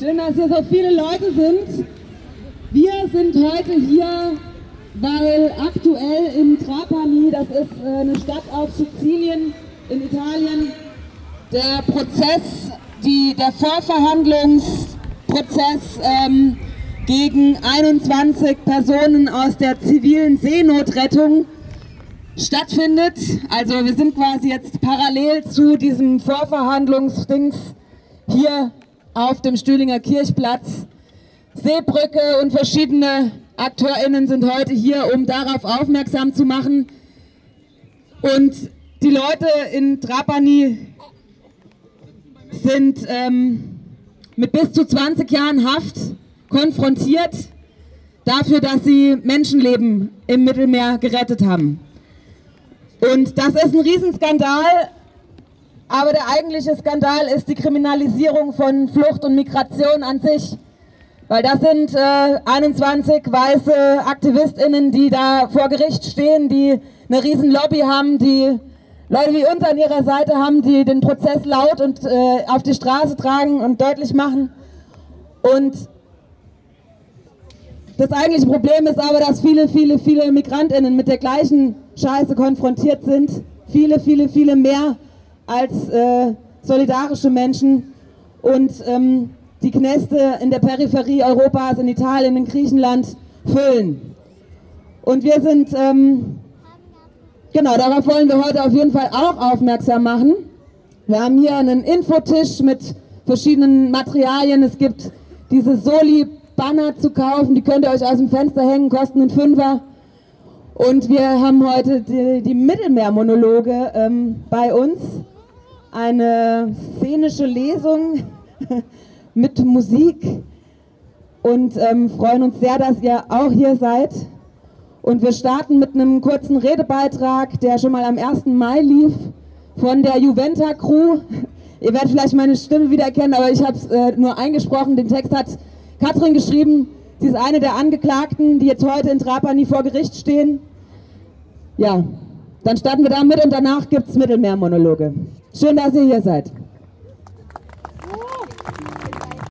Schön, dass hier so viele Leute sind. Wir sind heute hier, weil aktuell in Trapani, das ist äh, eine Stadt auf Sizilien in Italien, der Prozess, die, der Vorverhandlungsprozess ähm, gegen 21 Personen aus der zivilen Seenotrettung stattfindet. Also wir sind quasi jetzt parallel zu diesem Vorverhandlungsdings hier auf dem Stühlinger Kirchplatz. Seebrücke und verschiedene AkteurInnen sind heute hier, um darauf aufmerksam zu machen. Und die Leute in Trapani sind ähm, mit bis zu 20 Jahren Haft konfrontiert dafür, dass sie Menschenleben im Mittelmeer gerettet haben. Und das ist ein Riesenskandal, aber der eigentliche Skandal ist die Kriminalisierung von Flucht und Migration an sich. Weil das sind äh, 21 weiße AktivistInnen, die da vor Gericht stehen, die eine riesen Lobby haben, die Leute wie uns an ihrer Seite haben, die den Prozess laut und äh, auf die Straße tragen und deutlich machen. Und das eigentliche Problem ist aber, dass viele, viele, viele MigrantInnen mit der gleichen Scheiße konfrontiert sind. Viele, viele, viele mehr als äh, solidarische Menschen. Und ähm, die Knäste in der Peripherie Europas, in Italien, in Griechenland füllen. Und wir sind, ähm, genau, darauf wollen wir heute auf jeden Fall auch aufmerksam machen. Wir haben hier einen Infotisch mit verschiedenen Materialien. Es gibt diese Soli-Banner zu kaufen, die könnt ihr euch aus dem Fenster hängen, kosten einen Fünfer. Und wir haben heute die, die Mittelmeermonologe ähm, bei uns. Eine szenische Lesung mit Musik und ähm, freuen uns sehr, dass ihr auch hier seid. Und wir starten mit einem kurzen Redebeitrag, der schon mal am 1. Mai lief, von der Juventa Crew. Ihr werdet vielleicht meine Stimme wiedererkennen, aber ich habe es äh, nur eingesprochen. Den Text hat Katrin geschrieben. Sie ist eine der Angeklagten, die jetzt heute in Trapani vor Gericht stehen. Ja, dann starten wir damit und danach gibt es Mittelmeermonologe. Schön, dass ihr hier seid.